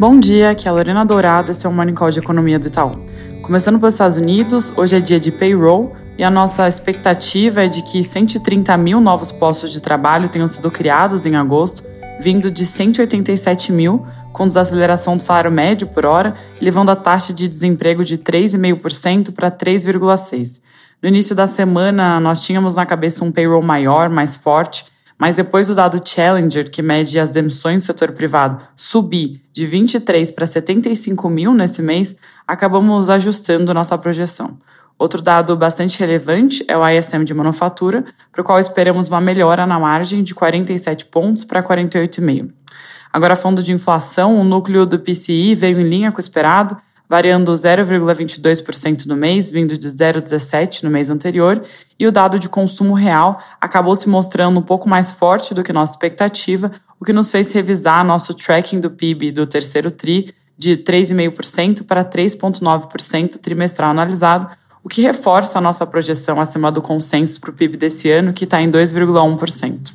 Bom dia, aqui é a Lorena Dourado, esse é o Morning Call de Economia do Itaú. Começando pelos Estados Unidos, hoje é dia de payroll e a nossa expectativa é de que 130 mil novos postos de trabalho tenham sido criados em agosto, vindo de 187 mil, com desaceleração do salário médio por hora, levando a taxa de desemprego de 3,5% para 3,6%. No início da semana, nós tínhamos na cabeça um payroll maior, mais forte, mas depois do dado Challenger, que mede as demissões do setor privado, subir de 23 para 75 mil nesse mês, acabamos ajustando nossa projeção. Outro dado bastante relevante é o ISM de manufatura, para o qual esperamos uma melhora na margem de 47 pontos para 48,5. Agora, falando de inflação, o núcleo do PCI veio em linha com o esperado, variando 0,22% no mês, vindo de 0,17% no mês anterior, e o dado de consumo real acabou se mostrando um pouco mais forte do que nossa expectativa, o que nos fez revisar nosso tracking do PIB do terceiro TRI de 3,5% para 3,9% trimestral analisado, o que reforça a nossa projeção acima do consenso para o PIB desse ano, que está em 2,1%.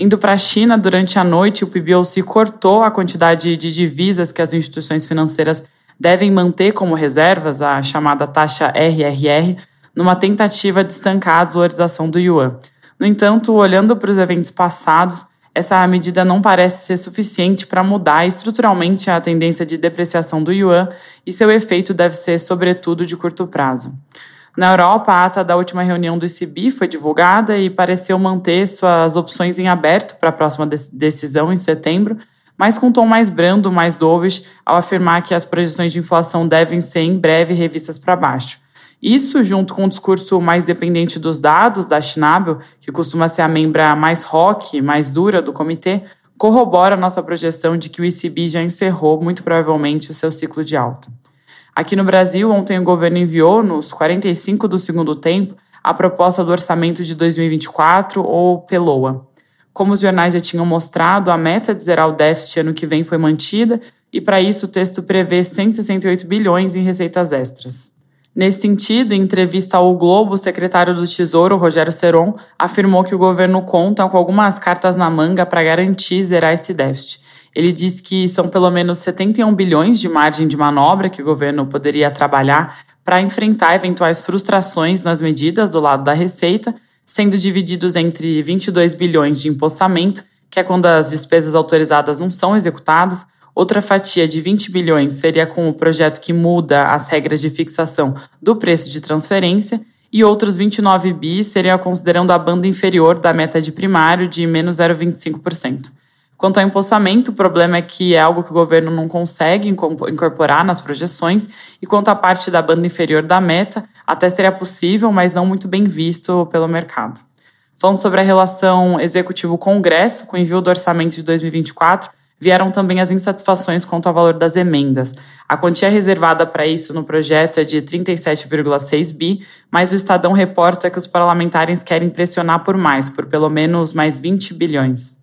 Indo para a China, durante a noite, o PBOC cortou a quantidade de divisas que as instituições financeiras devem manter como reservas, a chamada taxa RRR, numa tentativa de estancar a desvalorização do yuan. No entanto, olhando para os eventos passados, essa medida não parece ser suficiente para mudar estruturalmente a tendência de depreciação do yuan e seu efeito deve ser, sobretudo, de curto prazo. Na Europa, a ata da última reunião do ECB foi divulgada e pareceu manter suas opções em aberto para a próxima decisão em setembro, mas com um tom mais brando, mais dovish, ao afirmar que as projeções de inflação devem ser em breve revistas para baixo. Isso, junto com o discurso mais dependente dos dados da Schnabel, que costuma ser a membra mais rock, mais dura do comitê, corrobora a nossa projeção de que o ECB já encerrou, muito provavelmente, o seu ciclo de alta. Aqui no Brasil, ontem o governo enviou, nos 45 do segundo tempo, a proposta do orçamento de 2024, ou PELOA. Como os jornais já tinham mostrado, a meta de zerar o déficit ano que vem foi mantida, e para isso o texto prevê 168 bilhões em receitas extras. Nesse sentido, em entrevista ao Globo, o secretário do Tesouro, Rogério Seron, afirmou que o governo conta com algumas cartas na manga para garantir zerar esse déficit. Ele diz que são pelo menos 71 bilhões de margem de manobra que o governo poderia trabalhar para enfrentar eventuais frustrações nas medidas do lado da receita, sendo divididos entre 22 bilhões de empossamento, que é quando as despesas autorizadas não são executadas, Outra fatia de 20 bilhões seria com o projeto que muda as regras de fixação do preço de transferência, e outros 29 bi seriam considerando a banda inferior da meta de primário de menos 0,25%. Quanto ao empossamento, o problema é que é algo que o governo não consegue incorporar nas projeções, e quanto à parte da banda inferior da meta, até seria possível, mas não muito bem visto pelo mercado. Falando sobre a relação executivo-congresso, com o envio do orçamento de 2024, vieram também as insatisfações quanto ao valor das emendas. A quantia reservada para isso no projeto é de 37,6 bi, mas o Estadão reporta que os parlamentares querem pressionar por mais, por pelo menos mais 20 bilhões.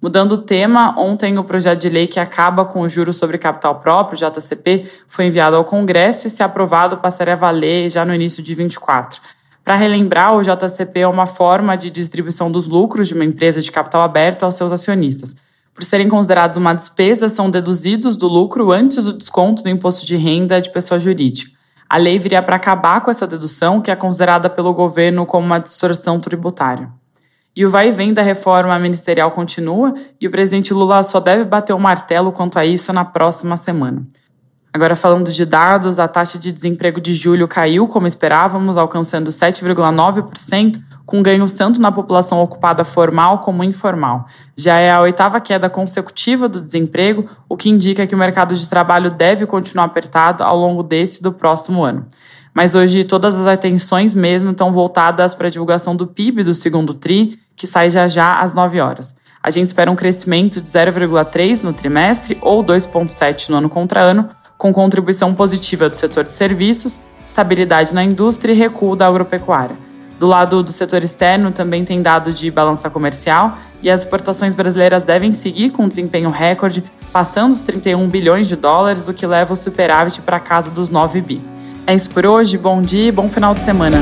Mudando o tema, ontem o projeto de lei que acaba com o juro sobre capital próprio, JCP, foi enviado ao Congresso e, se aprovado, passaria a valer já no início de 24. Para relembrar, o JCP é uma forma de distribuição dos lucros de uma empresa de capital aberto aos seus acionistas por serem considerados uma despesa, são deduzidos do lucro antes do desconto do imposto de renda de pessoa jurídica. A lei viria para acabar com essa dedução, que é considerada pelo governo como uma distorção tributária. E o vai e vem da reforma ministerial continua, e o presidente Lula só deve bater o martelo quanto a isso na próxima semana. Agora, falando de dados, a taxa de desemprego de julho caiu, como esperávamos, alcançando 7,9%, com ganhos tanto na população ocupada formal como informal. Já é a oitava queda consecutiva do desemprego, o que indica que o mercado de trabalho deve continuar apertado ao longo desse e do próximo ano. Mas hoje todas as atenções mesmo estão voltadas para a divulgação do PIB do segundo TRI, que sai já já às 9 horas. A gente espera um crescimento de 0,3 no trimestre ou 2,7 no ano contra ano, com contribuição positiva do setor de serviços, estabilidade na indústria e recuo da agropecuária. Do lado do setor externo, também tem dado de balança comercial e as exportações brasileiras devem seguir com desempenho recorde, passando os 31 bilhões de dólares, o que leva o superávit para a casa dos 9 bi. É isso por hoje, bom dia e bom final de semana.